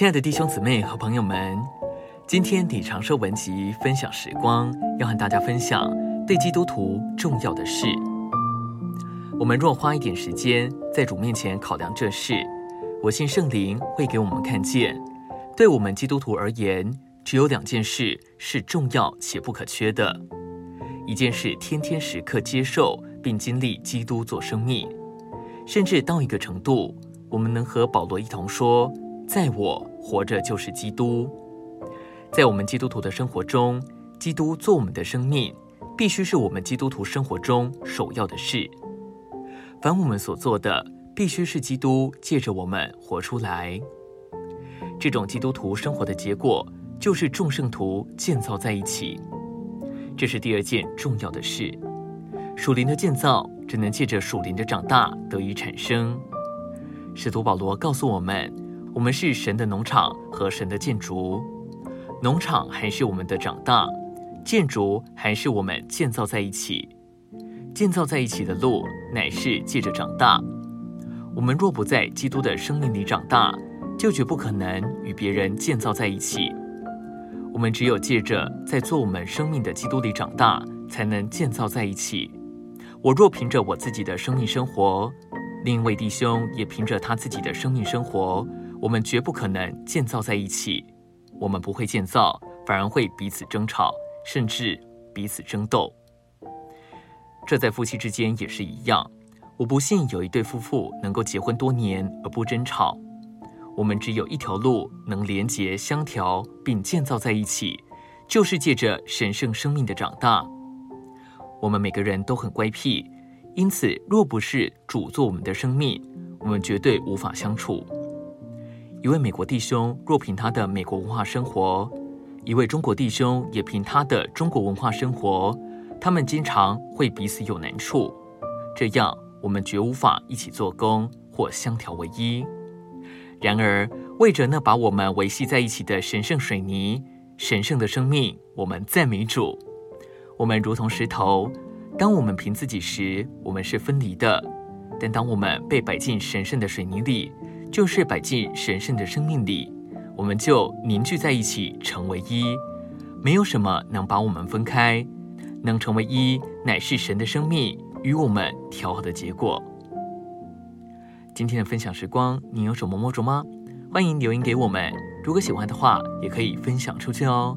亲爱的弟兄姊妹和朋友们，今天李长寿文集分享时光，要和大家分享对基督徒重要的事。我们若花一点时间在主面前考量这事，我信圣灵会给我们看见，对我们基督徒而言，只有两件事是重要且不可缺的：一件事天天时刻接受并经历基督做生命，甚至到一个程度，我们能和保罗一同说。在我活着就是基督，在我们基督徒的生活中，基督做我们的生命，必须是我们基督徒生活中首要的事。凡我们所做的，必须是基督借着我们活出来。这种基督徒生活的结果，就是众圣徒建造在一起。这是第二件重要的事。属灵的建造，只能借着属灵的长大得以产生。使徒保罗告诉我们。我们是神的农场和神的建筑，农场还是我们的长大，建筑还是我们建造在一起。建造在一起的路乃是借着长大。我们若不在基督的生命里长大，就绝不可能与别人建造在一起。我们只有借着在做我们生命的基督里长大，才能建造在一起。我若凭着我自己的生命生活，另一位弟兄也凭着他自己的生命生活。我们绝不可能建造在一起，我们不会建造，反而会彼此争吵，甚至彼此争斗。这在夫妻之间也是一样。我不信有一对夫妇能够结婚多年而不争吵。我们只有一条路能连结、相调并建造在一起，就是借着神圣生命的长大。我们每个人都很乖僻，因此若不是主做我们的生命，我们绝对无法相处。一位美国弟兄若凭他的美国文化生活，一位中国弟兄也凭他的中国文化生活，他们经常会彼此有难处，这样我们绝无法一起做工或相调为一。然而，为着那把我们维系在一起的神圣水泥、神圣的生命，我们赞美主。我们如同石头，当我们凭自己时，我们是分离的；但当我们被摆进神圣的水泥里，就是摆进神圣的生命里，我们就凝聚在一起，成为一。没有什么能把我们分开，能成为一，乃是神的生命与我们调和的结果。今天的分享时光，你有什么摸着吗？欢迎留言给我们。如果喜欢的话，也可以分享出去哦。